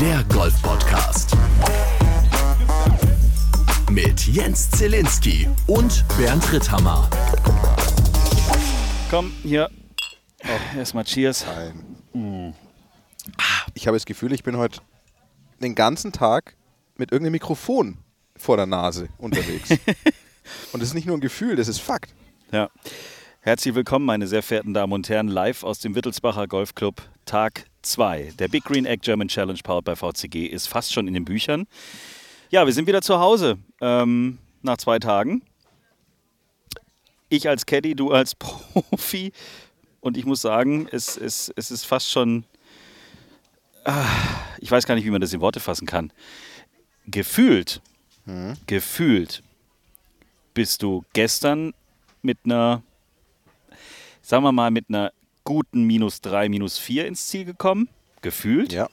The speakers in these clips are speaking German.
der Golf-Podcast. Mit Jens Zielinski und Bernd Ritthammer. Komm, hier. Oh, erstmal Cheers. Nein. Ich habe das Gefühl, ich bin heute den ganzen Tag mit irgendeinem Mikrofon vor der Nase unterwegs. und das ist nicht nur ein Gefühl, das ist Fakt. Ja. Herzlich willkommen, meine sehr verehrten Damen und Herren, live aus dem Wittelsbacher Golfclub, Tag 2. Der Big Green Egg German Challenge powered by VCG ist fast schon in den Büchern. Ja, wir sind wieder zu Hause ähm, nach zwei Tagen. Ich als Caddy, du als Profi. Und ich muss sagen, es, es, es ist fast schon. Ah, ich weiß gar nicht, wie man das in Worte fassen kann. Gefühlt, gefühlt bist du gestern mit einer, sagen wir mal, mit einer guten minus 3, minus 4 ins Ziel gekommen. Gefühlt. Ja.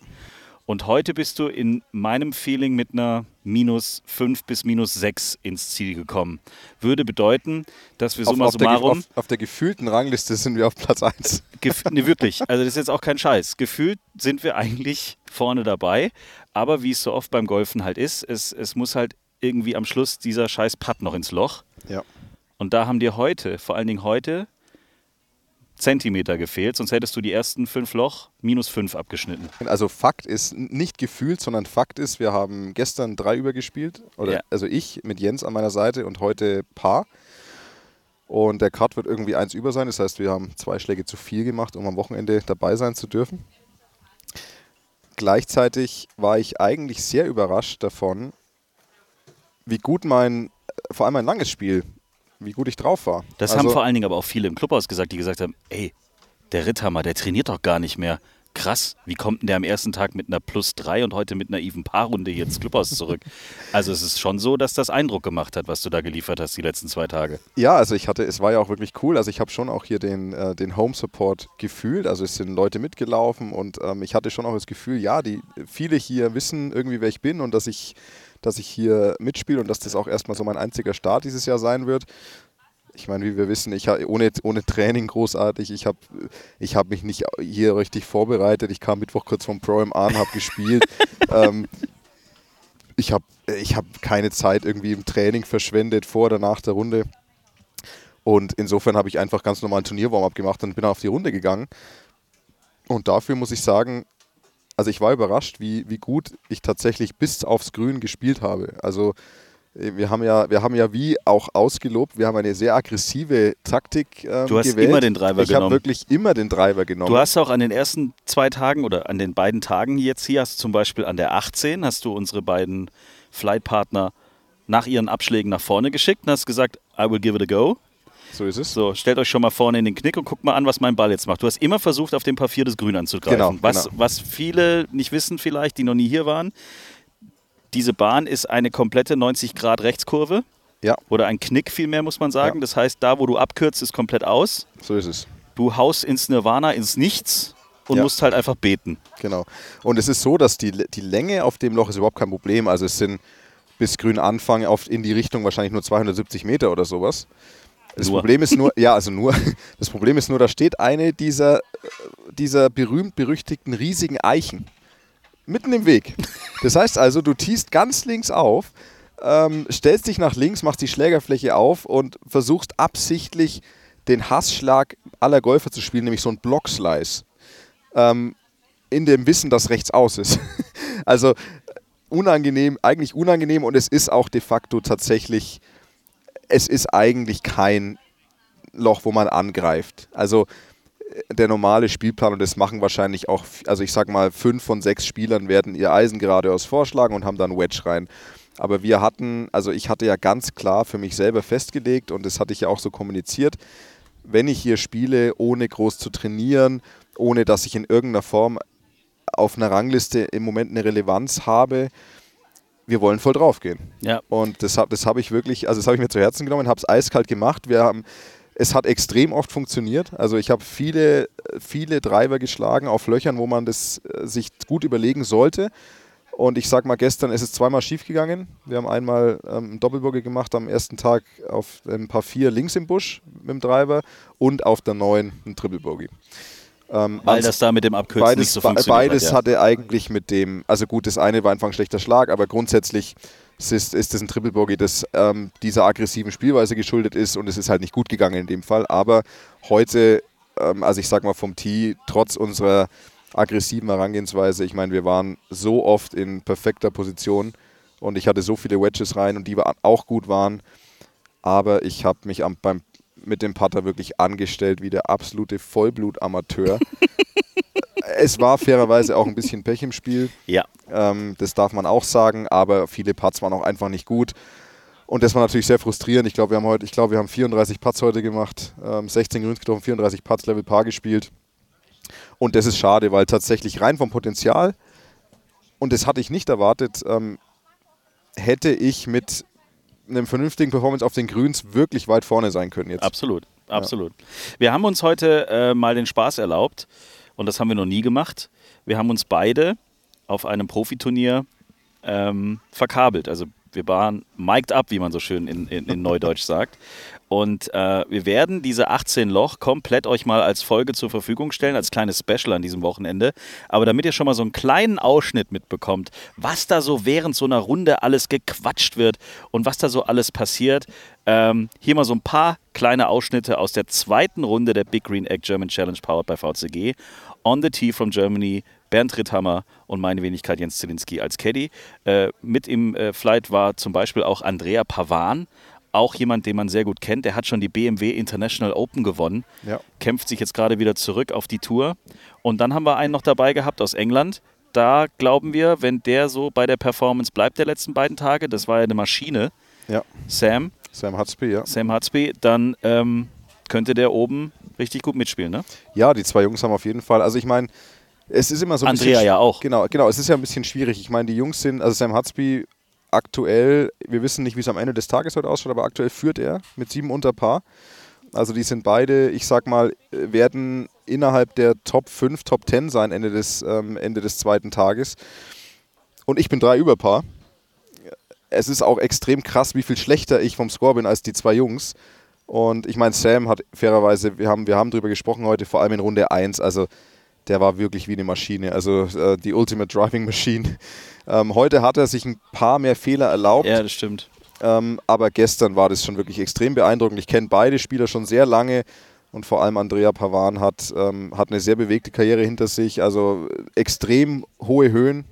Und heute bist du in meinem Feeling mit einer minus 5 bis minus 6 ins Ziel gekommen. Würde bedeuten, dass wir Auf, summa auf, der, ge- summarum. auf, auf der gefühlten Rangliste sind wir auf Platz 1. Gef nee, wirklich. Also das ist jetzt auch kein Scheiß. Gefühlt sind wir eigentlich vorne dabei. Aber wie es so oft beim Golfen halt ist, es, es muss halt irgendwie am Schluss dieser scheiß Putt noch ins Loch. Ja. Und da haben dir heute, vor allen Dingen heute, Zentimeter gefehlt. Sonst hättest du die ersten fünf Loch minus fünf abgeschnitten. Also Fakt ist nicht gefühlt, sondern Fakt ist, wir haben gestern drei übergespielt. Oder, Ja. Also ich mit Jens an meiner Seite und heute Paar. Und der Cut wird irgendwie eins über sein. Das heißt, wir haben zwei Schläge zu viel gemacht, um am Wochenende dabei sein zu dürfen. Gleichzeitig war ich eigentlich sehr überrascht davon, wie gut mein, vor allem mein langes Spiel, wie gut ich drauf war. Das Also- haben vor allen Dingen aber auch viele im Clubhaus gesagt, die gesagt haben, ey, der Ritthammer, der trainiert doch gar nicht mehr. Krass, wie kommt denn der am ersten Tag mit einer Plus 3 und heute mit einer Even Paar-Runde hier ins Clubhaus zurück? Also es ist schon so, dass das Eindruck gemacht hat, was du da geliefert hast die letzten zwei Tage. Ja, also ich hatte, es war ja auch wirklich cool. Also ich habe schon auch hier den, äh, den Home Support gefühlt. Also es sind Leute mitgelaufen und ähm, ich hatte schon auch das Gefühl, ja, die viele hier wissen irgendwie, wer ich bin und dass ich, dass ich hier mitspiele und dass das auch erstmal so mein einziger Start dieses Jahr sein wird. Ich meine, wie wir wissen, ich ha- ohne, ohne Training großartig. Ich habe ich hab mich nicht hier richtig vorbereitet. Ich kam Mittwoch kurz vom Pro an, habe gespielt. ähm, ich habe ich hab keine Zeit irgendwie im Training verschwendet vor oder nach der Runde. Und insofern habe ich einfach ganz normal ein Turnier-Warm-up gemacht und bin auf die Runde gegangen. Und dafür muss ich sagen, also ich war überrascht, wie, wie gut ich tatsächlich bis aufs Grün gespielt habe. Also wir haben ja, wir haben ja wie auch ausgelobt, wir haben eine sehr aggressive Taktik ähm, Du hast gewählt. immer den Driver ich habe genommen. wirklich immer den Driver genommen. Du hast auch an den ersten zwei Tagen oder an den beiden Tagen jetzt hier, hast du zum Beispiel an der 18, hast du unsere beiden Flightpartner nach ihren Abschlägen nach vorne geschickt und hast gesagt, I will give it a go. so ist es. So, stellt euch schon mal vorne in den Knick und guckt mal an, was mein Ball jetzt macht. Du hast immer versucht, auf dem Papier das Grün anzugreifen. Genau, was, genau. was viele nicht wissen vielleicht, die noch nie hier waren, diese Bahn ist eine komplette 90 Grad Rechtskurve. Ja, Oder ein Knick vielmehr, muss man sagen. Ja. Das heißt, da, wo du abkürzt, ist komplett aus. so ist es. Du haust ins Nirvana, ins Nichts und Ja. musst halt einfach beten. Genau. Und es ist so, dass die, die Länge auf dem Loch ist überhaupt kein Problem. Also es sind bis grün Anfang auf, in die Richtung wahrscheinlich nur 270 Meter oder sowas. Das Nur. Problem ist nur, ja, also nur, das Problem ist nur, da steht eine dieser, dieser berühmt-berüchtigten riesigen Eichen mitten im Weg. Das heißt also, du tiest ganz links auf, ähm, stellst dich nach links, machst die Schlägerfläche auf und versuchst absichtlich den Hassschlag aller Golfer zu spielen, nämlich so ein Blockslice. Ähm, in dem Wissen, dass rechts aus ist. also unangenehm, eigentlich unangenehm und es ist auch de facto tatsächlich, es ist eigentlich kein Loch, wo man angreift. Also äh, der normale Spielplan und das machen wahrscheinlich auch, also ich sag mal, fünf von sechs Spielern werden ihr Eisen geradeaus vorschlagen und haben dann Wedge rein. Aber wir hatten, also ich hatte ja ganz klar für mich selber festgelegt und das hatte ich ja auch so kommuniziert, wenn ich hier spiele, ohne groß zu trainieren, ohne dass ich in irgendeiner Form auf einer Rangliste im Moment eine Relevanz habe, wir wollen voll draufgehen. Ja. Und das habe das hab ich wirklich, also das habe ich mir zu Herzen genommen, habe es eiskalt gemacht. Wir haben, es hat extrem oft funktioniert. Also ich habe viele, viele Driver geschlagen auf Löchern, wo man das äh, sich gut überlegen sollte. Und ich sag mal, gestern ist es zweimal schief gegangen. Wir haben einmal ähm, einen Doppelbogey gemacht am ersten Tag auf ein paar vier links im Busch mit dem Driver und auf der neuen ein Triple Bogey. Ähm, Weil das da mit dem Abkürzen beides, nicht so funktioniert beides hat. Ja. hatte eigentlich mit dem, also gut, das eine war einfach ein schlechter Schlag, aber grundsätzlich ist, ist, das ein Triple Bogey, das ähm, dieser aggressiven Spielweise geschuldet ist und es ist halt nicht gut gegangen in dem Fall. Aber heute, ähm, also ich sag mal vom Tee, trotz unserer aggressiven Herangehensweise, ich meine, wir waren so oft in perfekter Position und ich hatte so viele Wedges rein und die auch gut waren, aber ich habe mich am, beim, mit dem Putter wirklich angestellt wie der absolute Vollblut-Amateur. es war fairerweise auch ein bisschen Pech im Spiel. ja. Ähm, das darf man auch sagen, aber viele Putts waren auch einfach nicht gut. Und das war natürlich sehr frustrierend. Ich glaube, wir haben heute, ich glaube, wir haben 34 Putts heute gemacht, ähm, 16 Grüns getroffen, 34 Putts Level Par gespielt. Und das ist schade, weil tatsächlich rein vom Potenzial, und das hatte ich nicht erwartet, ähm, hätte ich mit einem vernünftigen Performance auf den Grüns wirklich weit vorne sein können jetzt. Absolut, absolut. Wir haben uns heute äh, mal den Spaß erlaubt und das haben wir noch nie gemacht. Wir haben uns beide auf einem Profiturnier ähm, verkabelt. Also wir waren mic'd up, wie man so schön in, in, in Neudeutsch sagt. Und äh, wir werden diese 18 Loch komplett euch mal als Folge zur Verfügung stellen, als kleines Special an diesem Wochenende. Aber damit ihr schon mal so einen kleinen Ausschnitt mitbekommt, was da so während so einer Runde alles gequatscht wird und was da so alles passiert, ähm, hier mal so ein paar kleine Ausschnitte aus der zweiten Runde der Big Green Egg German Challenge powered by VCG. On the Tee from Germany, Bernd Ritthammer und meine Wenigkeit Jens Zielinski als Caddy. Äh, mit im äh, Flight war zum Beispiel auch Andrea Pavan, auch jemand, den man sehr gut kennt. Der hat schon die BMW International Open gewonnen, Ja. kämpft sich jetzt gerade wieder zurück auf die Tour. Und dann haben wir einen noch dabei gehabt aus England. Da glauben wir, wenn der so bei der Performance bleibt der letzten beiden Tage, das war ja eine Maschine, Ja, Sam, Sam Hutzby, ja. Sam Hatzby, dann ähm, könnte der oben richtig gut mitspielen, ne? Ja, die zwei Jungs haben auf jeden Fall. Also ich meine, es ist immer so ein Andrea bisschen. ja auch. Genau, genau. Es ist ja ein bisschen schwierig. Ich meine, die Jungs sind, also Sam Hutzby aktuell, wir wissen nicht, wie es am Ende des Tages heute ausschaut, aber aktuell führt er mit sieben unter Paar. Also die sind beide, ich sag mal, äh, werden innerhalb der Top 5, Top 10 sein Ende des, ähm, Ende des zweiten Tages. Und ich bin drei über Paar. Es ist auch extrem krass, wie viel schlechter ich vom Score bin als die zwei Jungs. Und ich meine, Sam hat fairerweise, wir haben, wir haben drüber gesprochen heute, vor allem in Runde 1, also der war wirklich wie eine Maschine, also äh, die Ultimate Driving Machine. Ähm, heute hat er sich ein paar mehr Fehler erlaubt, Ja, das stimmt. ähm, aber gestern war das schon wirklich extrem beeindruckend. Ich kenne beide Spieler schon sehr lange und vor allem Andrea Pavan hat, ähm, hat eine sehr bewegte Karriere hinter sich, also äh, extrem hohe Höhen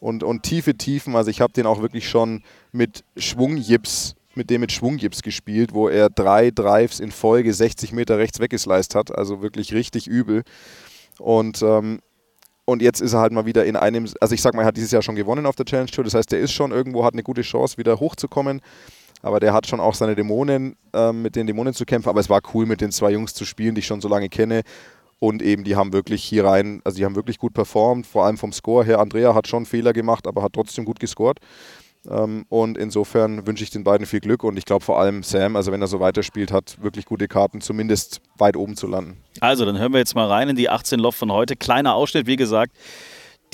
und, und tiefe Tiefen. Also ich habe den auch wirklich schon mit Schwungjips, mit dem mit Schwungjips gespielt, wo er drei Drives in Folge 60 Meter rechts weggesliced hat, also wirklich richtig übel. Und, ähm, und jetzt ist er halt mal wieder in einem, also ich sag mal, er hat dieses Jahr schon gewonnen auf der Challenge Tour, das heißt, der ist schon irgendwo, hat eine gute Chance, wieder hochzukommen. Aber der hat schon auch seine Dämonen, ähm, mit den Dämonen zu kämpfen. Aber es war cool, mit den zwei Jungs zu spielen, die ich schon so lange kenne. Und eben, die haben wirklich hier rein, also die haben wirklich gut performt, vor allem vom Score her. Andrea hat schon Fehler gemacht, aber hat trotzdem gut gescored. Ähm, und insofern wünsche ich den beiden viel Glück und ich glaube vor allem Sam, also wenn er so weiterspielt, hat wirklich gute Karten, zumindest weit oben zu landen. Also, dann hören wir jetzt mal rein in die 18 Loch von heute. Kleiner Ausschnitt, wie gesagt.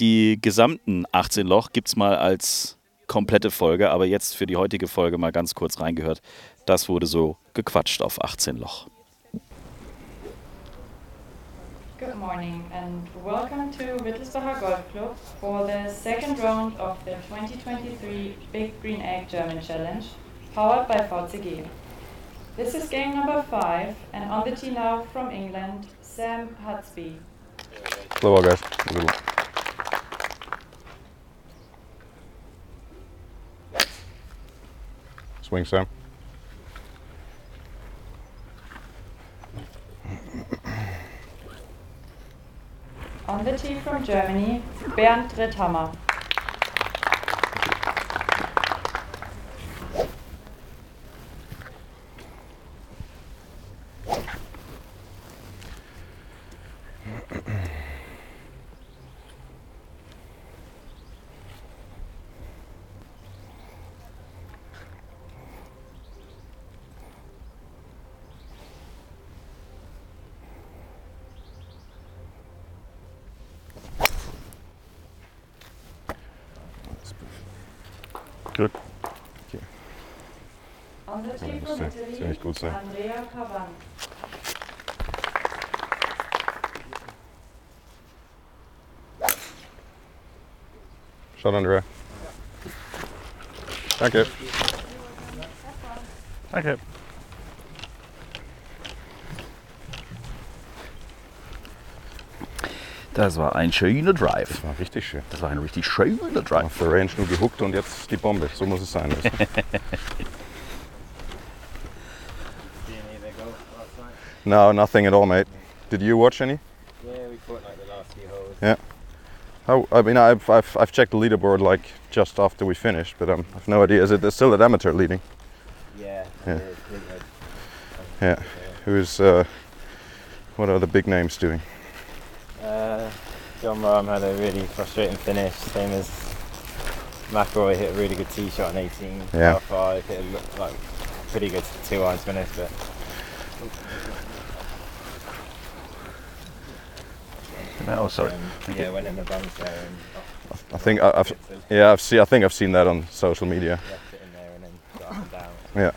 Die gesamten 18 Loch gibt es mal als komplette Folge, aber jetzt für die heutige Folge mal ganz kurz reingehört. Das wurde so gequatscht auf 18 Loch. Good morning and welcome to Wittelsbacher Golf Club for the second round of the 2023 Big Green Egg German Challenge powered by VCG. This is game number five and on the tee now from England, Sam Hutsby. Clever, guys. Swing, Sam. From Germany, Bernd Ritthammer. Also das müsste ziemlich gut sein. Schaut, Andrea. Danke. Danke. Das war ein schöner Drive. Das war richtig schön. Das war ein richtig schöner Drive. Auf der Range nur gehuckt und jetzt die Bombe. So muss es sein. no, nothing at all, mate. Did you watch any? Yeah, we caught like the last few holes. Yeah. How, I mean, I've, I've, I've checked the leaderboard like just after we finished, but um, I've no idea. Is it still at amateur leading? Yeah. Yeah. it is, isn't it? Yeah. Who's uh, what are the big names doing? Uh, John Rahm had a really frustrating finish, same as McElroy hit a really good tee shot on 18, Yeah. par five, hit a like pretty good two irons finish, but Oh, sorry. um, yeah, went in the bunker and off, I think I, the yeah I've see I think I've seen that on social media. there. Yeah.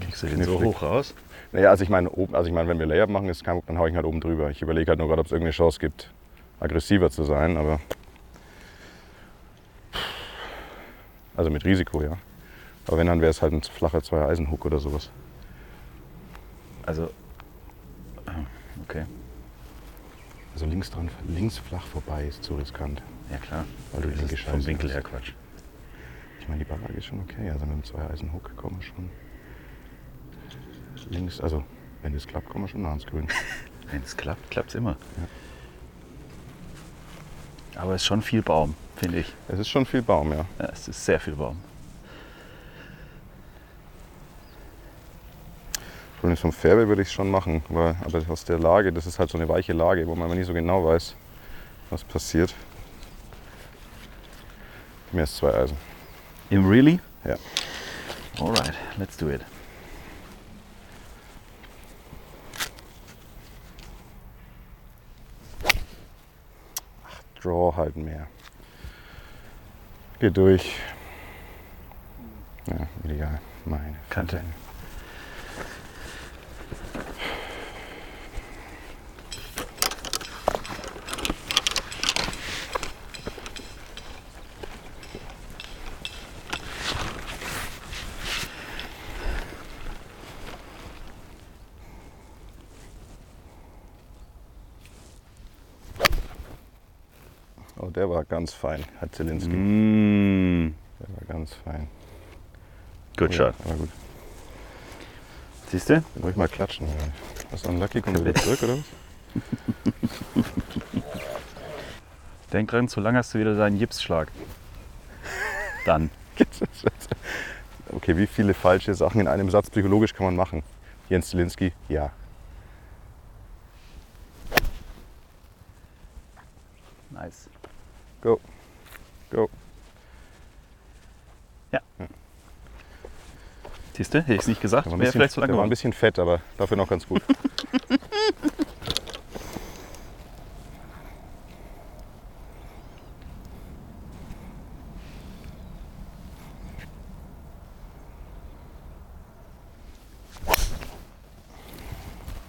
Kriegst du den so hoch raus? Naja, also ich meine, oben, also ich meine, wenn wir Layup machen, ist kein, dann hau ich ihn halt oben drüber. Ich überlege halt nur gerade, ob es irgendeine Chance gibt, aggressiver zu sein, aber also mit Risiko, ja. Aber wenn, dann wäre es halt ein flacher Zwei-Eisen-Hook oder sowas. Also. ah, Okay. Also links dran, links flach vorbei ist zu riskant. Ja, klar. Weil du Das ist vom Winkel her Quatsch. Ich meine, die Barrage ist schon okay. Also mit dem Zwei-Eisen-Hook kommen wir schon. Links, also wenn es klappt, kommen wir schon nah ans Grün. Wenn es klappt, klappt es immer. Aber es ist schon viel Baum, finde ich. Es ist schon viel Baum, ja. Ja, es ist sehr viel Baum. Übrigens vom Fairway würde ich es schon machen, weil, aber aus der Lage, das ist halt so eine weiche Lage, wo man nicht so genau weiß, was passiert. Mehr als zwei Eisen. Im Really? Ja. Alright, let's do it. Draw halt mehr. Geh durch. Ja, ideal. Meine. Kante. Fresse. Oh, der war ganz fein, Herr Zielinski. Mm, Der war ganz fein. good shot. Aber gut. Siehst du? Dann ruhig mal klatschen. Was unlucky, kommt er wieder zurück, oder was? Denk dran, zu lang hast du wieder deinen Gipsschlag. Dann. Okay, wie viele falsche Sachen in einem Satz psychologisch kann man machen? Jens Zielinski, ja. Nice. Go. Go. Siehst du? Hätte ich es nicht gesagt, Der war, ein wäre vielleicht zu lang der war ein bisschen fett, aber dafür noch ganz gut.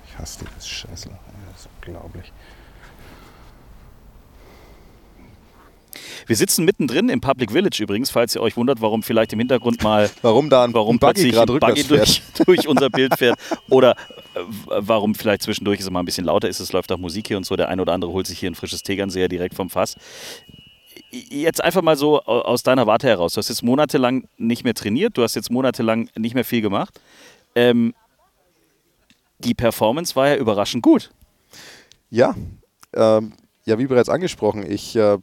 Ich hasse dieses Scheißloch. Das ist unglaublich. Wir sitzen mittendrin im Public Village übrigens, falls ihr euch wundert, warum vielleicht im Hintergrund mal Warum da ein warum Buggy plötzlich gerade ein Buggy durch, durch unser Bild fährt oder äh, warum vielleicht zwischendurch es mal ein bisschen lauter ist, es läuft auch Musik hier und so, der eine oder andere holt sich hier ein frisches Tegernseher direkt vom Fass. Jetzt einfach mal so au- aus deiner Warte heraus, du hast jetzt monatelang nicht mehr trainiert, du hast jetzt monatelang nicht mehr viel gemacht. Ähm, die Performance war ja überraschend gut. Ja, ähm, ja, wie bereits angesprochen, ich, äh,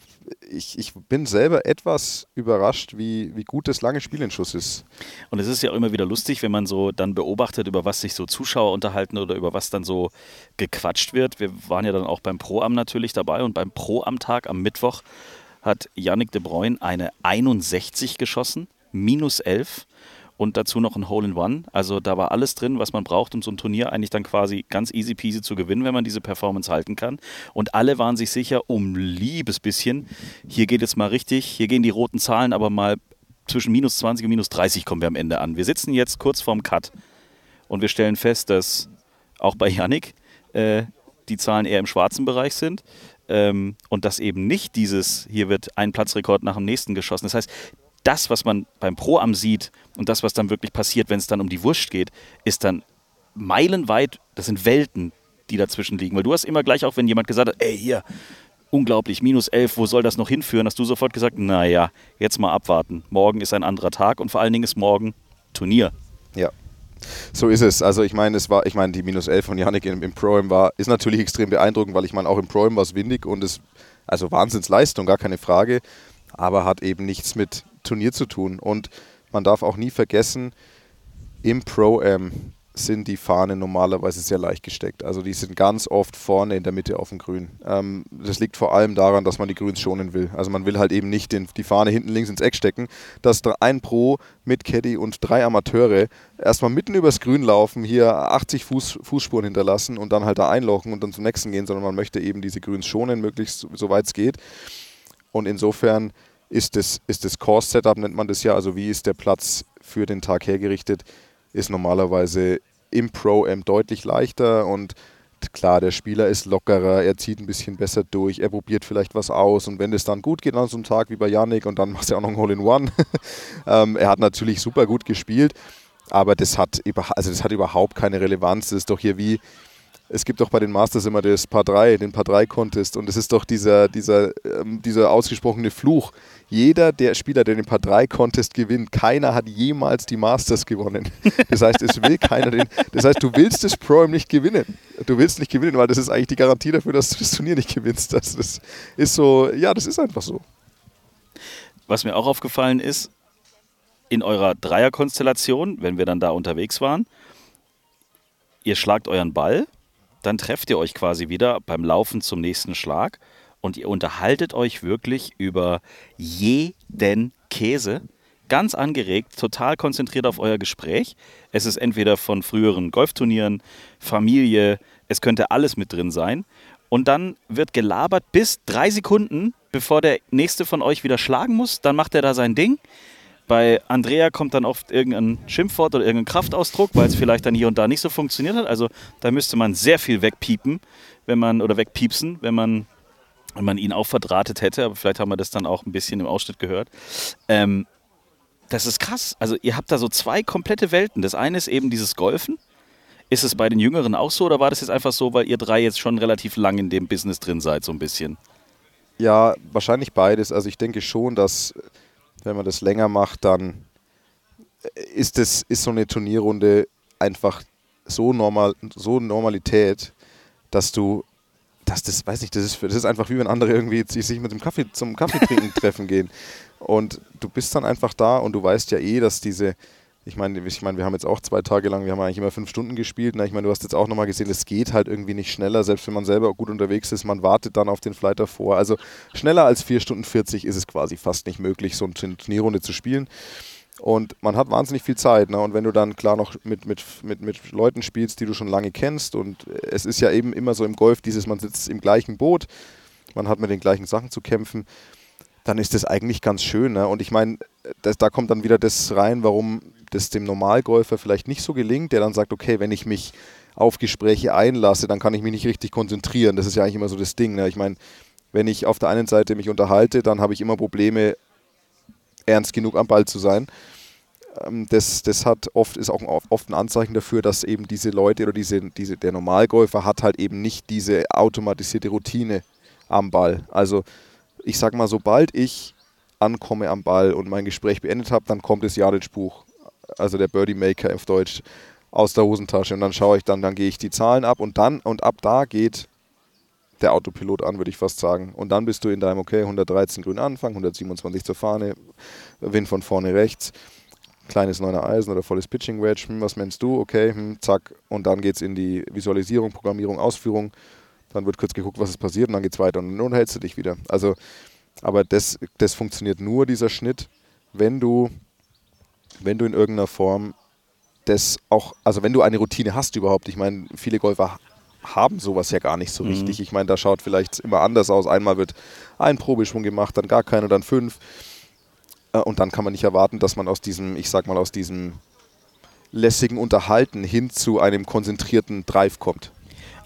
ich, ich bin selber etwas überrascht, wie, wie gut das lange Spiel in Schuss ist. Und es ist ja auch immer wieder lustig, wenn man so dann beobachtet, über was sich so Zuschauer unterhalten oder über was dann so gequatscht wird. Wir waren ja dann auch beim Pro-Am natürlich dabei und beim Pro-Am-Tag am Mittwoch hat Yannick de Bruyne eine 61 geschossen, minus 11 und dazu noch ein Hole-in-One. Also da war alles drin, was man braucht, um so ein Turnier eigentlich dann quasi ganz easy peasy zu gewinnen, wenn man diese Performance halten kann. Und alle waren sich sicher, um liebes bisschen, hier geht es mal richtig, hier gehen die roten Zahlen aber mal zwischen minus 20 und minus 30 kommen wir am Ende an. Wir sitzen jetzt kurz vorm Cut. Und wir stellen fest, dass auch bei Yannick äh, die Zahlen eher im schwarzen Bereich sind. Ähm, und dass eben nicht dieses, hier wird ein Platzrekord nach dem nächsten geschossen. Das heißt, das, was man beim Pro-Am sieht und das, was dann wirklich passiert, wenn es dann um die Wurst geht, ist dann meilenweit, das sind Welten, die dazwischen liegen. Weil du hast immer gleich auch, wenn jemand gesagt hat, ey, hier, unglaublich, minus elf, wo soll das noch hinführen, hast du sofort gesagt, naja, jetzt mal abwarten. Morgen ist ein anderer Tag und vor allen Dingen ist morgen Turnier. Ja. So ist es. Also ich meine, es war, ich meine, die minus 11 von Janik im, im Pro war, ist natürlich extrem beeindruckend, weil ich meine, auch im Pro war es windig und es, also Wahnsinnsleistung, gar keine Frage, aber hat eben nichts mit Turnier zu tun. Und man darf auch nie vergessen, im Pro-Am sind die Fahnen normalerweise sehr leicht gesteckt. Also die sind ganz oft vorne in der Mitte auf dem Grün. Ähm, das liegt vor allem daran, dass man die Grüns schonen will. Also man will halt eben nicht den, die Fahne hinten links ins Eck stecken, dass ein Pro mit Caddy und drei Amateure erstmal mitten übers Grün laufen, hier 80 Fuß, Fußspuren hinterlassen und dann halt da einlochen und dann zum nächsten gehen, sondern man möchte eben diese Grüns schonen, möglichst soweit es geht. Und insofern ist das, ist das Course-Setup, nennt man das ja, also wie ist der Platz für den Tag hergerichtet, ist normalerweise im Pro-Am deutlich leichter und klar, der Spieler ist lockerer, er zieht ein bisschen besser durch, er probiert vielleicht was aus und wenn es dann gut geht an so einem Tag wie bei Yannick und dann macht er auch noch ein Hole-in-One, ähm, er hat natürlich super gut gespielt, aber das hat, also das hat überhaupt keine Relevanz, das ist doch hier wie, es gibt doch bei den Masters immer das Paar 3, den Paar 3 Contest und es ist doch dieser, dieser, ähm, dieser ausgesprochene Fluch. Jeder der Spieler, der den Paar 3 Contest gewinnt, keiner hat jemals die Masters gewonnen. Das heißt, es will keiner den. Das heißt, du willst das Pro nicht gewinnen. Du willst nicht gewinnen, weil das ist eigentlich die Garantie dafür, dass du das Turnier nicht gewinnst. Das, das ist so, ja, das ist einfach so. Was mir auch aufgefallen ist, in eurer Dreierkonstellation, wenn wir dann da unterwegs waren, ihr schlagt euren Ball dann trefft ihr euch quasi wieder beim Laufen zum nächsten Schlag und ihr unterhaltet euch wirklich über jeden Käse. Ganz angeregt, total konzentriert auf euer Gespräch. Es ist entweder von früheren Golfturnieren, Familie, es könnte alles mit drin sein. Und dann wird gelabert bis drei Sekunden, bevor der nächste von euch wieder schlagen muss. Dann macht er da sein Ding. Bei Andrea kommt dann oft irgendein Schimpfwort oder irgendein Kraftausdruck, weil es vielleicht dann hier und da nicht so funktioniert hat. Also da müsste man sehr viel wegpiepen, wenn man oder wegpiepsen, wenn man, wenn man ihn auch verdrahtet hätte. Aber vielleicht haben wir das dann auch ein bisschen im Ausschnitt gehört. Ähm, das ist krass. Also ihr habt da so zwei komplette Welten. Das eine ist eben dieses Golfen. Ist es bei den Jüngeren auch so oder war das jetzt einfach so, weil ihr drei jetzt schon relativ lang in dem Business drin seid, so ein bisschen? Ja, wahrscheinlich beides. Also ich denke schon, dass wenn man das länger macht, dann ist, das, ist so eine Turnierrunde einfach so normal, so Normalität, dass du, dass das, weiß nicht, das ist, das ist einfach wie wenn andere irgendwie sich mit dem Kaffee zum Kaffeetrinken treffen gehen. Und du bist dann einfach da und du weißt ja eh, dass diese, ich meine, ich meine, wir haben jetzt auch zwei Tage lang, wir haben eigentlich immer fünf Stunden gespielt. Na, ich meine, du hast jetzt auch nochmal gesehen, es geht halt irgendwie nicht schneller, selbst wenn man selber gut unterwegs ist. Man wartet dann auf den Flight davor. Also schneller als vier Stunden 40 ist es quasi fast nicht möglich, so eine Turnierrunde zu spielen. Und man hat wahnsinnig viel Zeit. Ne? Und wenn du dann klar noch mit, mit, mit, mit Leuten spielst, die du schon lange kennst, und es ist ja eben immer so im Golf dieses, man sitzt im gleichen Boot, man hat mit den gleichen Sachen zu kämpfen dann ist das eigentlich ganz schön. Ne? Und ich meine, da kommt dann wieder das rein, warum das dem Normalgolfer vielleicht nicht so gelingt, der dann sagt, okay, wenn ich mich auf Gespräche einlasse, dann kann ich mich nicht richtig konzentrieren. Das ist ja eigentlich immer so das Ding. Ne? Ich meine, wenn ich auf der einen Seite mich unterhalte, dann habe ich immer Probleme, ernst genug am Ball zu sein. Ähm, das, das hat oft, ist auch oft ein Anzeichen dafür, dass eben diese Leute oder diese, diese, der Normalgolfer hat halt eben nicht diese automatisierte Routine am Ball. Also ich sag mal, sobald ich ankomme am Ball und mein Gespräch beendet habe, dann kommt das Jadic-Buch, also der Birdie Maker auf Deutsch, aus der Hosentasche und dann schaue ich dann, dann gehe ich die Zahlen ab und dann und ab da geht der Autopilot an, würde ich fast sagen. Und dann bist du in deinem, okay, 113 grün Anfang, 127 zur Fahne, Wind von vorne rechts, kleines neuner Eisen oder volles Pitching Wedge, hm, was meinst du? Okay, hm, zack. Und dann geht es in die Visualisierung, Programmierung, Ausführung. Dann wird kurz geguckt, was ist passiert und dann geht es weiter und dann hältst du dich wieder. Also, aber das, das funktioniert nur, dieser Schnitt, wenn du, wenn du in irgendeiner Form das auch, also wenn du eine Routine hast überhaupt. Ich meine, viele Golfer haben sowas ja gar nicht so mhm. richtig. Ich meine, da schaut vielleicht immer anders aus. Einmal wird ein Probeschwung gemacht, dann gar keiner, dann fünf. Äh, und dann kann man nicht erwarten, dass man aus diesem, ich sag mal, aus diesem lässigen Unterhalten hin zu einem konzentrierten Drive kommt.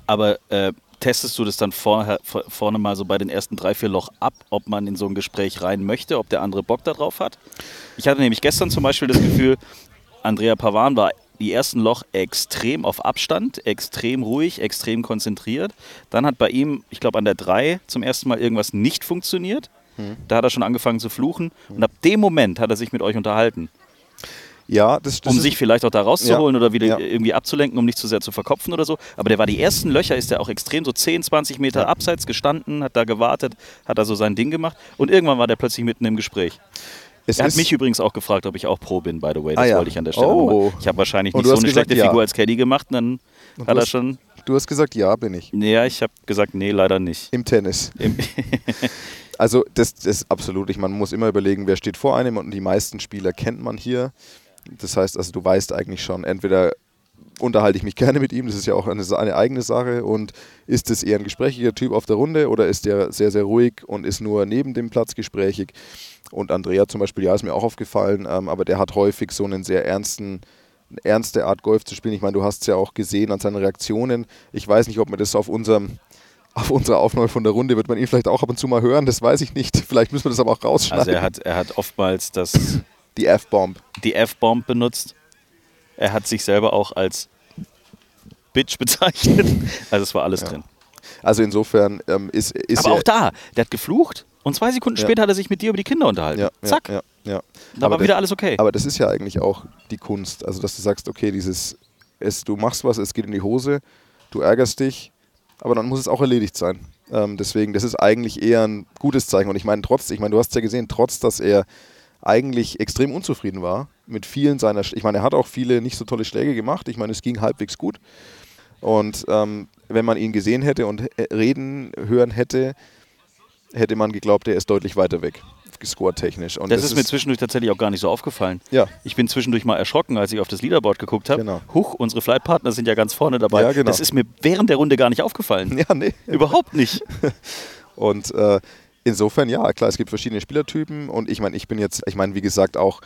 Aber äh, testest du das dann vorher, vor- vorne mal so bei den ersten drei, vier Loch ab, ob man in so ein Gespräch rein möchte, ob der andere Bock darauf hat? Ich hatte nämlich gestern zum Beispiel das Gefühl, Andrea Pavan war die ersten Loch extrem auf Abstand, extrem ruhig, extrem konzentriert. Dann hat bei ihm, ich glaube an der 3 zum ersten Mal irgendwas nicht funktioniert. Da hat er schon angefangen zu fluchen. Und ab dem Moment hat er sich mit euch unterhalten, Ja, das, das um sich vielleicht auch da rauszuholen Ja, oder wieder ja. irgendwie abzulenken, um nicht zu sehr zu verkopfen oder so. Aber der war die ersten Löcher, ist er auch extrem so 10, 20 Meter Ja. abseits gestanden, hat da gewartet, hat da so sein Ding gemacht. Und irgendwann war der plötzlich mitten im Gespräch. es Er hat mich übrigens auch gefragt, ob ich auch Pro bin, by the way. Das Ah ja. wollte ich an der Stelle Oh. Ich habe wahrscheinlich nicht so eine gesagt, schlechte. Figur als Caddy gemacht. Dann Und hat du er hast- schon. Du hast gesagt, ja, bin ich. Ja, ich habe gesagt, nee, leider nicht. Im Tennis. Im Also das, das ist absolut. Ich, man muss immer überlegen, wer steht vor einem und die meisten Spieler kennt man hier. Das heißt, also du weißt eigentlich schon, entweder unterhalte ich mich gerne mit ihm, das ist ja auch eine, eine eigene Sache und ist es eher ein gesprächiger Typ auf der Runde oder ist der sehr, sehr ruhig und ist nur neben dem Platz gesprächig. Und Andrea zum Beispiel, ja, ist mir auch aufgefallen, ähm, aber der hat häufig so einen sehr ernsten, ernste Art Golf zu spielen. Ich meine, du hast es ja auch gesehen an seinen Reaktionen. Ich weiß nicht, ob man das auf unserem auf unserer Aufnahme von der Runde wird man ihn vielleicht auch ab und zu mal hören, das weiß ich nicht. Vielleicht müssen wir das aber auch rausschneiden. also er hat, er hat oftmals das, die F-Bomb. die F-Bomb benutzt. Er hat sich selber auch als Bitch bezeichnet. Also es war alles Ja. drin. Also insofern ähm, ist, ist Aber auch da, der hat geflucht und zwei Sekunden Ja. später hat er sich mit dir über die Kinder unterhalten. ja, Zack, Ja, ja, da war das- wieder alles okay. Aber das ist ja eigentlich auch die Kunst. Also, dass du sagst, okay, dieses, es, du machst was, es geht in die Hose, du ärgerst dich, aber dann muss es auch erledigt sein. Ähm, deswegen, das ist eigentlich eher ein gutes Zeichen. Und ich meine, trotz, ich meine, du hast ja gesehen, trotz, dass er eigentlich extrem unzufrieden war mit vielen seiner, Sch- ich meine, er hat auch viele nicht so tolle Schläge gemacht. Ich meine, es ging halbwegs gut. Und ähm, wenn man ihn gesehen hätte und reden hören hätte, hätte man geglaubt, er ist deutlich weiter weg, score-technisch. Und das, ist mir zwischendurch tatsächlich auch gar nicht so aufgefallen. Ja. Ich bin zwischendurch mal erschrocken, als ich auf das Leaderboard geguckt habe. Genau. Huch, unsere Flightpartner sind ja ganz vorne dabei. Ja, genau. Das ist mir während der Runde gar nicht aufgefallen. Ja, nee. Überhaupt nicht. Und äh, insofern, ja, klar, es gibt verschiedene Spielertypen und ich meine, ich bin jetzt, ich meine, wie gesagt, auch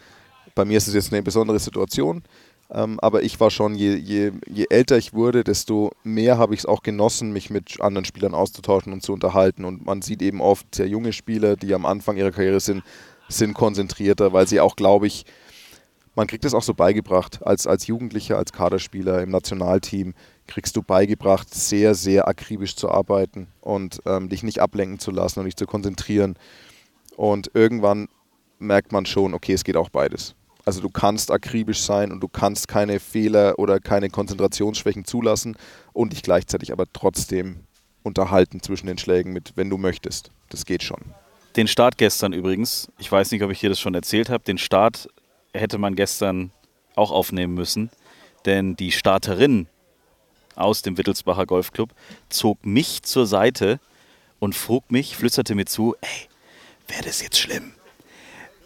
bei mir ist es jetzt eine besondere Situation, ähm, aber ich war schon, je, je, je älter ich wurde, desto mehr habe ich es auch genossen, mich mit anderen Spielern auszutauschen und zu unterhalten. Und man sieht eben oft sehr junge Spieler, die am Anfang ihrer Karriere sind, sind konzentrierter, weil sie auch, glaube ich, man kriegt es auch so beigebracht, als, als Jugendlicher, als Kaderspieler im Nationalteam kriegst du beigebracht, sehr, sehr akribisch zu arbeiten und ähm, dich nicht ablenken zu lassen und dich zu konzentrieren. Und irgendwann merkt man schon, okay, es geht auch beides. Also du kannst akribisch sein und du kannst keine Fehler oder keine Konzentrationsschwächen zulassen und dich gleichzeitig aber trotzdem unterhalten zwischen den Schlägen mit, wenn du möchtest. Das geht schon. Den Start gestern übrigens, ich weiß nicht, ob ich dir das schon erzählt habe, den Start hätte man gestern auch aufnehmen müssen, denn die Starterin aus dem Wittelsbacher Golfclub zog mich zur Seite und frug mich, flüsterte mir zu, ey, wäre das jetzt schlimm,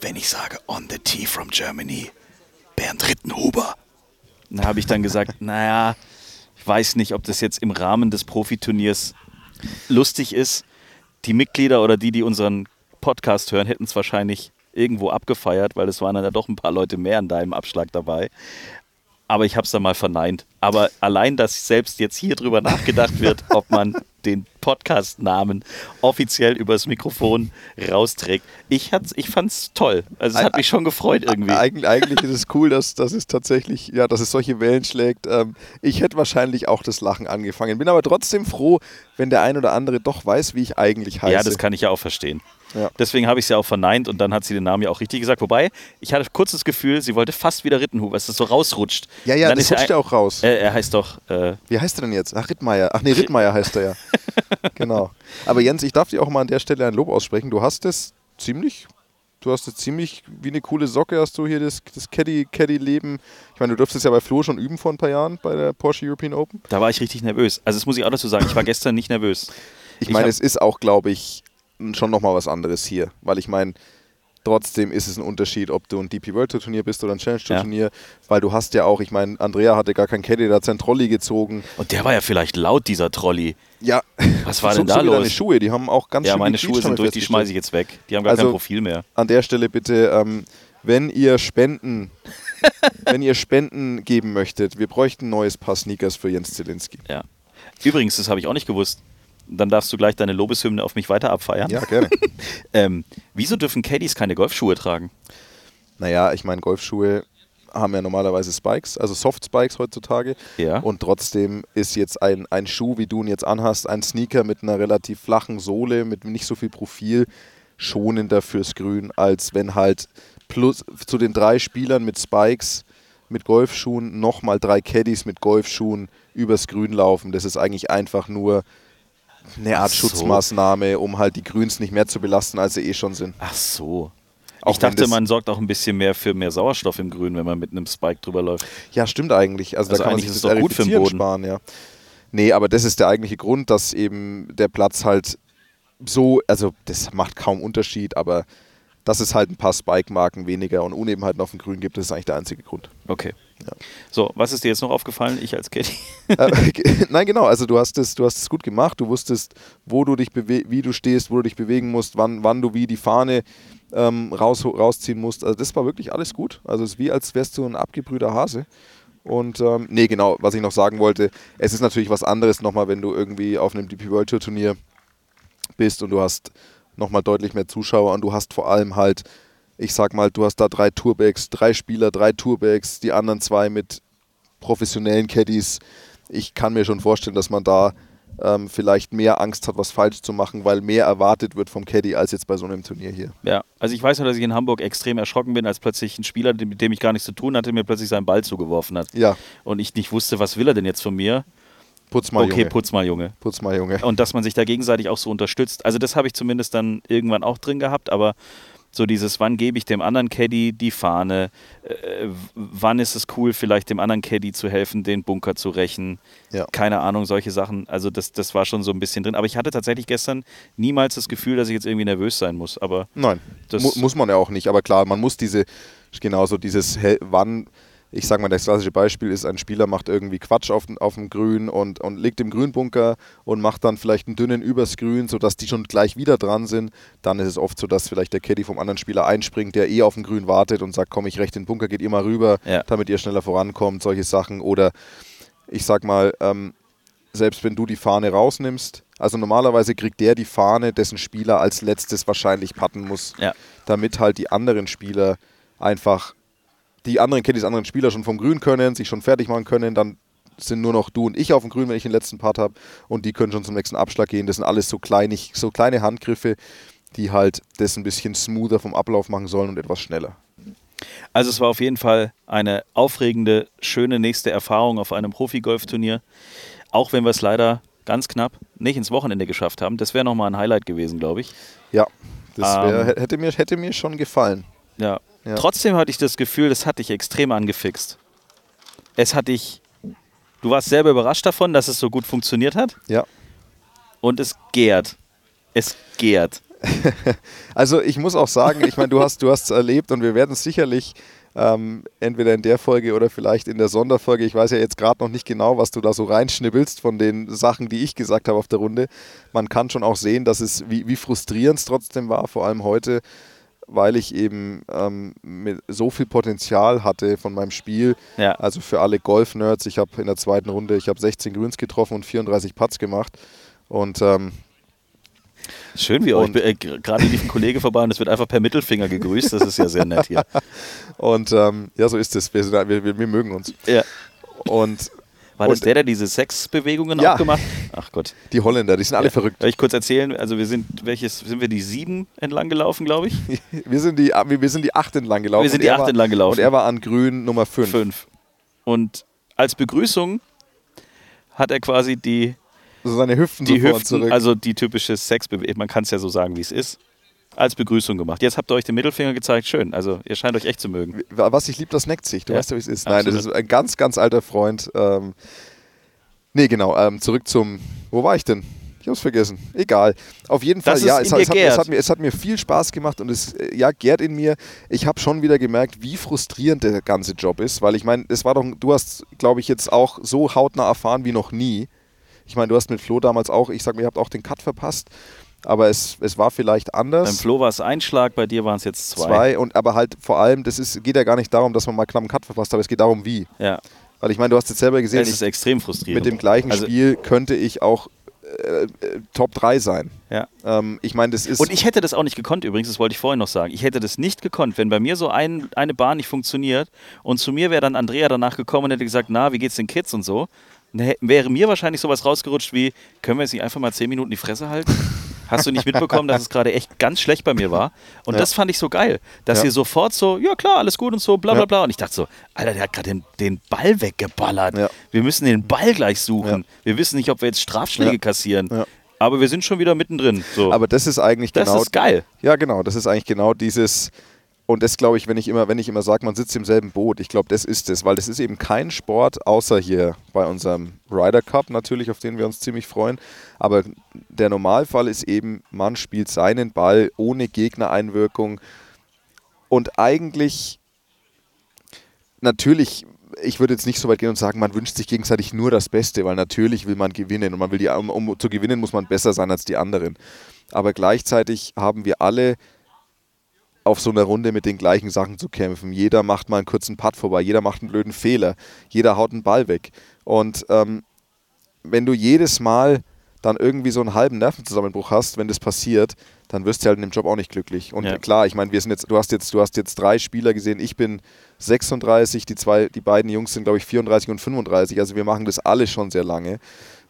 wenn ich sage on the tee from Germany, Bernd Rittenhuber? Da habe ich dann gesagt, naja, ich weiß nicht, ob das jetzt im Rahmen des Profiturniers lustig ist. Die Mitglieder oder die, die unseren Podcast hören, hätten es wahrscheinlich irgendwo abgefeiert, weil es waren dann ja doch ein paar Leute mehr an deinem Abschlag dabei. Aber ich habe es dann mal verneint. Aber allein, dass selbst jetzt hier drüber nachgedacht wird, ob man den Podcast-Namen offiziell übers Mikrofon rausträgt. Ich, hat's- ich fand es toll. Also es hat mich schon gefreut irgendwie. Eig eigentlich ist es cool, dass, dass es tatsächlich, ja, dass es solche Wellen schlägt. Ähm, ich hätte wahrscheinlich auch das Lachen angefangen. Bin aber trotzdem froh, wenn der ein oder andere doch weiß, wie ich eigentlich heiße. Ja, das kann ich ja auch verstehen. Ja. Deswegen habe ich es ja auch verneint und dann hat sie den Namen ja auch richtig gesagt. Wobei, ich hatte kurz das Gefühl, sie wollte fast wieder Rittenhuber, dass das so rausrutscht. ja, ja, das rutscht ja auch raus. Äh, er heißt doch, äh, Wie heißt er denn jetzt? Ach, Rittmeier. Ach nee, Rittmeier heißt er ja. genau. Aber Jens, ich darf dir auch mal an der Stelle ein Lob aussprechen. Du hast es ziemlich, du hast es ziemlich wie eine coole Socke, hast du hier das, das Caddy- Caddy-Leben. ich meine, du durftest ja bei Flo schon üben vor ein paar Jahren bei der Porsche European Open. da war ich richtig nervös. Also das muss ich auch dazu sagen, ich war gestern nicht nervös. Ich Ich meine, es ist auch, glaube ich, schon nochmal was anderes hier. Weil ich meine, trotzdem ist es ein Unterschied, ob du ein DP World Tour Turnier bist oder ein Challenge Tour Ja. Turnier. Weil du hast ja auch, ich meine, Andrea hatte gar kein Caddy, der hat sein Trolley gezogen. Und der war ja vielleicht laut, dieser Trolley. Ja. Was war denn da los? Deine Schuhe, die haben auch ganz Ja, meine Schuhe sind durch, die schmeiße ich jetzt weg. Die haben gar Also- kein Profil mehr. an der Stelle bitte, ähm, wenn ihr Spenden, wenn ihr Spenden geben möchtet, wir bräuchten ein neues Paar Sneakers für Jens Zielinski. Ja. Übrigens, das habe ich auch nicht gewusst. Dann darfst du gleich deine Lobeshymne auf mich weiter abfeiern. Ja, gerne. Ähm, wieso dürfen Caddies keine Golfschuhe tragen? naja, ich meine, Golfschuhe haben ja normalerweise Spikes, also Soft Spikes heutzutage. Ja. Und trotzdem ist jetzt ein, ein Schuh, wie du ihn jetzt anhast, ein Sneaker mit einer relativ flachen Sohle, mit nicht so viel Profil, schonender fürs Grün, als wenn halt plus zu den drei Spielern mit Spikes, mit Golfschuhen, nochmal drei Caddies mit Golfschuhen übers Grün laufen. Das ist eigentlich einfach nur eine Art so. Schutzmaßnahme, um halt die Grüns nicht mehr zu belasten, als sie eh schon sind. Ach so. Auch ich dachte, man sorgt auch ein bisschen mehr für mehr Sauerstoff im Grün, wenn man mit einem Spike drüber läuft. Ja, stimmt eigentlich. Also, Also da kann man sich das gut für den Boden. sparen, ja. Nee, aber das ist der eigentliche Grund, dass eben der Platz halt so, also das macht kaum Unterschied, aber dass es halt ein paar Spike-Marken weniger und Unebenheiten auf dem Grün gibt, das ist eigentlich der einzige Grund. Okay. Ja. So, was ist dir jetzt noch aufgefallen, ich als Caddy? äh, nein, genau, also du hast es, du hast es gut gemacht, du wusstest, wo du dich wie du stehst, wo du dich bewegen musst, wann, wann du wie die Fahne ähm, raus, rausziehen musst. Also das war wirklich alles gut. Also es ist wie als wärst du ein abgebrühter Hase. Und ähm, nee, genau, was ich noch sagen wollte, es ist natürlich was anderes nochmal, wenn du irgendwie auf einem DP World Tour Turnier bist und du hast nochmal deutlich mehr Zuschauer und du hast vor allem halt, ich sag mal, du hast da drei Tourbacks, drei Spieler, drei Tourbacks, die anderen zwei mit professionellen Caddies. Ich kann mir schon vorstellen, dass man da ähm, vielleicht mehr Angst hat, was falsch zu machen, weil mehr erwartet wird vom Caddy als jetzt bei so einem Turnier hier. Ja, also ich weiß nur, dass ich in Hamburg extrem erschrocken bin, als plötzlich ein Spieler, mit dem ich gar nichts zu tun hatte, mir plötzlich seinen Ball zugeworfen hat. Ja, Und ich nicht wusste, was will er denn jetzt von mir? Putz mal, okay, Junge. putz mal, Junge. Putz mal, Junge. Und dass man sich da gegenseitig auch so unterstützt. Also das habe ich zumindest dann irgendwann auch drin gehabt, aber so dieses, wann gebe ich dem anderen Caddy die Fahne, äh, wann ist es cool, vielleicht dem anderen Caddy zu helfen, den Bunker zu rächen, Ja. keine Ahnung, solche Sachen. Also das, das war schon so ein bisschen drin. Aber ich hatte tatsächlich gestern niemals das Gefühl, dass ich jetzt irgendwie nervös sein muss. Aber Nein, Das- mu muss man ja auch nicht. Aber klar, man muss diese, genauso dieses, wann, ich sag mal, das klassische Beispiel ist, ein Spieler macht irgendwie Quatsch auf, dem- auf dem Grün und, und legt im Grünbunker und macht dann vielleicht einen dünnen übers Grün, sodass die schon gleich wieder dran sind. Dann ist es oft so, dass vielleicht der Caddy vom anderen Spieler einspringt, der eh auf dem Grün wartet und sagt, komm, ich recht den Bunker, geht ihr mal rüber, Ja. damit ihr schneller vorankommt, solche Sachen. Oder ich sag mal, ähm, selbst wenn du die Fahne rausnimmst, also normalerweise kriegt der die Fahne, dessen Spieler als letztes wahrscheinlich putten muss, ja, damit halt die anderen Spieler einfach, die anderen Caddies, anderen Spieler schon vom Grün können, sich schon fertig machen können, dann sind nur noch du und ich auf dem Grün, wenn ich den letzten Part habe und die können schon zum nächsten Abschlag gehen. Das sind alles so, kleinig, so kleine Handgriffe, die halt das ein bisschen smoother vom Ablauf machen sollen und etwas schneller. Also es war auf jeden Fall eine aufregende, schöne nächste Erfahrung auf einem Profi-Golf-Turnier. Auch wenn wir es leider ganz knapp nicht ins Wochenende geschafft haben. Das wäre nochmal ein Highlight gewesen, glaube ich. Ja, das wär, Ähm. hätte, mir, hätte mir schon gefallen. Ja. Ja. Trotzdem hatte ich das Gefühl, das hat dich extrem angefixt. Es hat dich. Du warst selber überrascht davon, dass es so gut funktioniert hat. Ja. Und es gärt. Es gärt. Also ich muss auch sagen, ich meine, du hast du hast es erlebt und wir werden es sicherlich ähm, entweder in der Folge oder vielleicht in der Sonderfolge. Ich weiß ja jetzt gerade noch nicht genau, was du da so reinschnibbelst von den Sachen, die ich gesagt habe auf der Runde. Man kann schon auch sehen, dass es wie, wie frustrierend es trotzdem war, vor allem heute, weil ich eben ähm, so viel Potenzial hatte von meinem Spiel. Ja. Also für alle Golf-Nerds, ich habe in der zweiten Runde, ich habe 16 Grüns getroffen und 34 Putts gemacht. Und ähm, Schön wie euch. Äh, Gerade lief ein Kollege vorbei und es wird einfach per Mittelfinger gegrüßt. Das ist ja sehr nett hier. Und ähm, ja, so ist es. Wir, wir, wir mögen uns. Ja. Und War das Und- der, der diese Sexbewegungen Ja. auch gemacht Ach Gott. die Holländer, die sind alle verrückt. Soll ich kurz erzählen? Also wir sind, welches, sind wir die sieben entlang gelaufen, glaube ich? Wir sind die, wir sind die acht entlang gelaufen. Wir sind die acht war, entlang gelaufen. Und er war an grün Nummer 5. Fünf. Und als Begrüßung hat er quasi die, Also seine Hüften die Hüften, zurück. also die typische Sexbewegung, man kann es ja so sagen, wie es ist, als Begrüßung gemacht. Jetzt habt ihr euch den Mittelfinger gezeigt, schön. Also ihr scheint euch echt zu mögen. Was ich lieb, das neckt sich. Du Ja, weißt ja, wie es ist. Nein, das absolut. ist ein ganz, ganz alter Freund. Ähm, nee, genau. Ähm, zurück zum. Wo war ich denn? Ich hab's vergessen. Egal. Auf jeden Fall, Das ja, es, in hat- es, hat, es, hat mir, es hat mir viel Spaß gemacht und es äh, ja, gärt in mir. Ich habe schon wieder gemerkt, wie frustrierend der ganze Job ist, weil ich meine, es war doch, du hast, glaube ich, jetzt auch so hautnah erfahren wie noch nie. Ich meine, du hast mit Flo damals auch, ich sag mir, ihr habt auch den Cut verpasst. Aber es, es war vielleicht anders. Beim Flo war es ein Schlag, bei dir waren es jetzt zwei. Zwei und aber halt vor allem, das ist, geht ja gar nicht darum, dass man mal knapp einen Cut verpasst, aber es geht darum, wie. Ja, Weil ich meine, du hast jetzt selber gesehen, es ich, ist extrem frustrierend. mit dem gleichen Also- Spiel könnte ich auch äh, äh, Top 3 sein. Ja. Ähm, ich meine, das ist. Und ich hätte das auch nicht gekonnt übrigens, das wollte ich vorhin noch sagen. Ich hätte das nicht gekonnt, wenn bei mir so ein, eine Bahn nicht funktioniert und zu mir wäre dann Andrea danach gekommen und hätte gesagt, na, wie geht's den Kids und so. Wäre mir wahrscheinlich sowas rausgerutscht wie, können wir jetzt nicht einfach mal zehn Minuten die Fresse halten? Hast du nicht mitbekommen, dass es gerade echt ganz schlecht bei mir war? Und Ja. das fand ich so geil, dass Ja. ihr sofort so, ja klar, alles gut und so, bla bla bla. Und ich dachte so, Alter, der hat gerade den, den Ball weggeballert. Ja. Wir müssen den Ball gleich suchen. Wir wissen nicht, ob wir jetzt Strafschläge kassieren. Aber wir sind schon wieder mittendrin. So. aber das ist eigentlich das genau. ist geil. Ja, genau. Das ist eigentlich genau dieses. Und das glaube ich, wenn ich immer, wenn ich immer sage, man sitzt im selben Boot, ich glaube, das ist es, weil das ist eben kein Sport, außer hier bei unserem Ryder Cup natürlich, auf den wir uns ziemlich freuen. Aber der Normalfall ist eben, man spielt seinen Ball ohne Gegnereinwirkung und eigentlich natürlich. Ich würde jetzt nicht so weit gehen und sagen, man wünscht sich gegenseitig nur das Beste, weil natürlich will man gewinnen und man will die, um, um zu gewinnen, muss man besser sein als die anderen. Aber gleichzeitig haben wir alle auf so einer Runde mit den gleichen Sachen zu kämpfen. Jeder macht mal einen kurzen Putt vorbei, jeder macht einen blöden Fehler, jeder haut einen Ball weg. Und ähm, wenn du jedes Mal dann irgendwie so einen halben Nervenzusammenbruch hast, wenn das passiert, dann wirst du halt in dem Job auch nicht glücklich. Und Ja. klar, ich meine, wir sind jetzt, du hast jetzt, du hast jetzt drei Spieler gesehen, ich bin 36, die zwei, die beiden Jungs sind, glaube ich, 34 und 35. Also wir machen das alle schon sehr lange.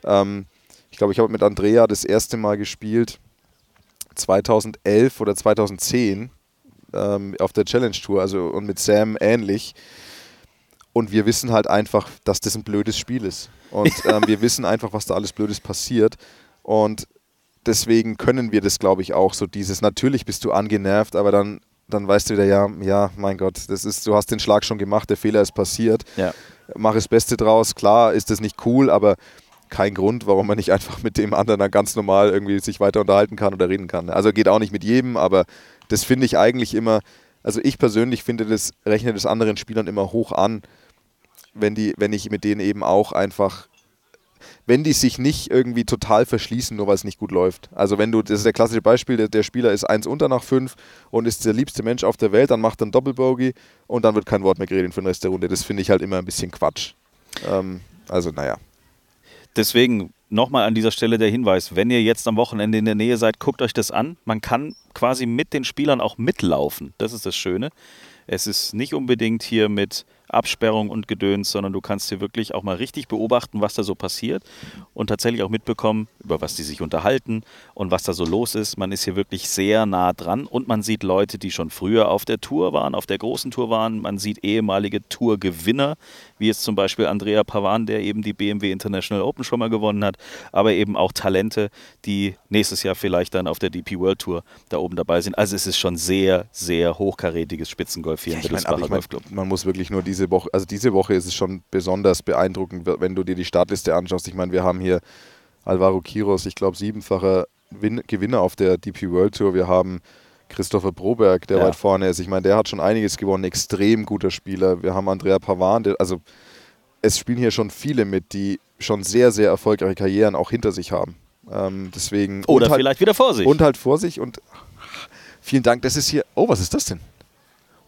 Ähm, ich glaube, ich habe mit Andrea das erste Mal gespielt 2011 oder 2010 ähm, auf der Challenge Tour, also und mit Sam ähnlich. Und wir wissen halt einfach, dass das ein blödes Spiel ist. Und ähm, wir wissen einfach, was da alles Blödes passiert. Und deswegen können wir das, glaube ich, auch so dieses, natürlich bist du angenervt, aber dann, dann weißt du wieder, ja, ja, mein Gott, das ist, du hast den Schlag schon gemacht, der Fehler ist passiert. Ja. Mach das Beste draus. Klar ist das nicht cool, aber kein Grund, warum man nicht einfach mit dem anderen dann ganz normal irgendwie sich weiter unterhalten kann oder reden kann. Also geht auch nicht mit jedem, aber das finde ich eigentlich immer, also ich persönlich finde das, rechne das anderen Spielern immer hoch an, wenn die, wenn ich mit denen eben auch einfach, wenn die sich nicht irgendwie total verschließen, nur weil es nicht gut läuft. Also wenn du, das ist der klassische Beispiel, der, der Spieler ist eins unter nach fünf und ist der liebste Mensch auf der Welt, dann macht er einen Doppelbogey und dann wird kein Wort mehr geredet für den Rest der Runde. Das finde ich halt immer ein bisschen Quatsch. Ähm, also naja. Deswegen nochmal an dieser Stelle der Hinweis, wenn ihr jetzt am Wochenende in der Nähe seid, guckt euch das an. Man kann quasi mit den Spielern auch mitlaufen. Das ist das Schöne. Es ist nicht unbedingt hier mit Absperrung und Gedöns, sondern du kannst hier wirklich auch mal richtig beobachten, was da so passiert und tatsächlich auch mitbekommen, über was die sich unterhalten und was da so los ist. Man ist hier wirklich sehr nah dran und man sieht Leute, die schon früher auf der Tour waren, auf der großen Tour waren. Man sieht ehemalige Tourgewinner, wie jetzt zum Beispiel Andrea Pavan, der eben die BMW International Open schon mal gewonnen hat, aber eben auch Talente, die nächstes Jahr vielleicht dann auf der DP World Tour da oben dabei sind. Also es ist schon sehr, sehr hochkarätiges Spitzengolf hier Ja, im mein, Golfclub. man muss wirklich nur diese Woche, also diese Woche ist es schon besonders beeindruckend, wenn du dir die Startliste anschaust. Ich meine, wir haben hier Alvaro Quiros, ich glaube siebenfacher Win Gewinner auf der DP World Tour. Wir haben Christopher Broberg, der Ja. weit vorne ist. Ich meine, der hat schon einiges gewonnen, extrem guter Spieler. Wir haben Andrea Pavan, der, also es spielen hier schon viele mit, die schon sehr, sehr erfolgreiche Karrieren auch hinter sich haben. Ähm, deswegen Oder halt, vielleicht wieder Vorsicht. und halt Vorsicht und vielen Dank. Das ist hier. Oh, was ist das denn?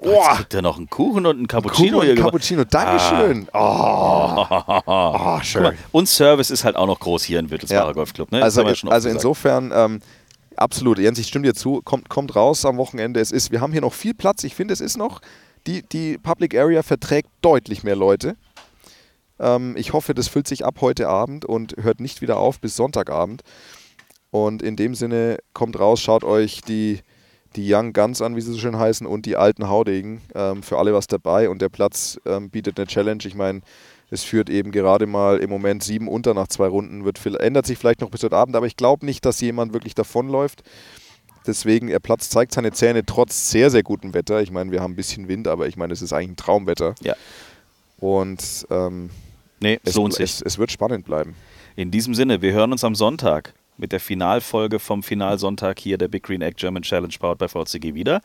Jetzt kriegt er noch einen Kuchen und einen Cappuccino Kuchen hier und gemacht. Cappuccino, Dankeschön. Oh, oh, Guck schön. mal, und Service ist halt auch noch groß hier im Wittelsbacher Ja. Golfclub. Ne? Also, also gesagt. insofern, ähm, absolut, Jens, ich stimme dir zu, kommt, kommt raus am Wochenende. Es ist, wir haben hier noch viel Platz. Ich finde, es ist noch, die, die Public Area verträgt deutlich mehr Leute. Ähm, ich hoffe, das füllt sich ab heute Abend und hört nicht wieder auf bis Sonntagabend. Und in dem Sinne, kommt raus, schaut euch die, die Young Guns an, wie sie so schön heißen, und die alten Haudegen. Ähm, für alle was dabei. Und der Platz ähm, bietet eine Challenge. Ich meine, es führt eben gerade mal im Moment sieben unter nach zwei Runden. Wird viel, ändert sich vielleicht noch bis heute Abend, aber ich glaube nicht, dass jemand wirklich davonläuft. Deswegen, der Platz zeigt seine Zähne trotz sehr, sehr gutem Wetter. Ich meine, wir haben ein bisschen Wind, aber ich meine, es ist eigentlich ein Traumwetter. Ja. Und ähm, Nee, es es, lohnt sich. es, es wird spannend bleiben. In diesem Sinne, wir hören uns am Sonntag. Mit der Finalfolge vom Finalsonntag hier der Big Green Egg German Challenge powered bei VCG wieder.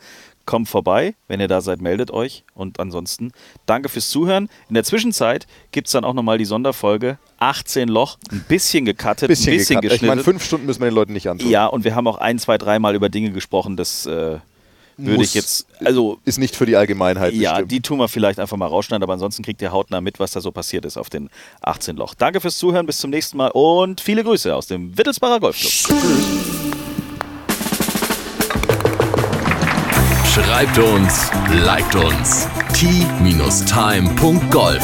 Kommt vorbei, wenn ihr da seid, meldet euch. Und ansonsten danke fürs Zuhören. In der Zwischenzeit gibt es dann auch nochmal die Sonderfolge 18 Loch, ein bisschen gecuttet, Bisschen, ein bisschen gekartet. Ich meine, geschnitten. fünf Stunden müssen wir den Leuten nicht antun. ja, und wir haben auch ein, zwei, dreimal über Dinge gesprochen, das äh, würde Muss- ich jetzt, also Ist nicht für die Allgemeinheit ja, bestimmt. die tun wir vielleicht einfach mal rausschneiden, aber ansonsten kriegt ihr hautnah mit, was da so passiert ist auf den 18 Loch. Danke fürs Zuhören, bis zum nächsten Mal und viele Grüße aus dem Wittelsbacher Golfclub. Schreibt uns, liked uns. t-time.golf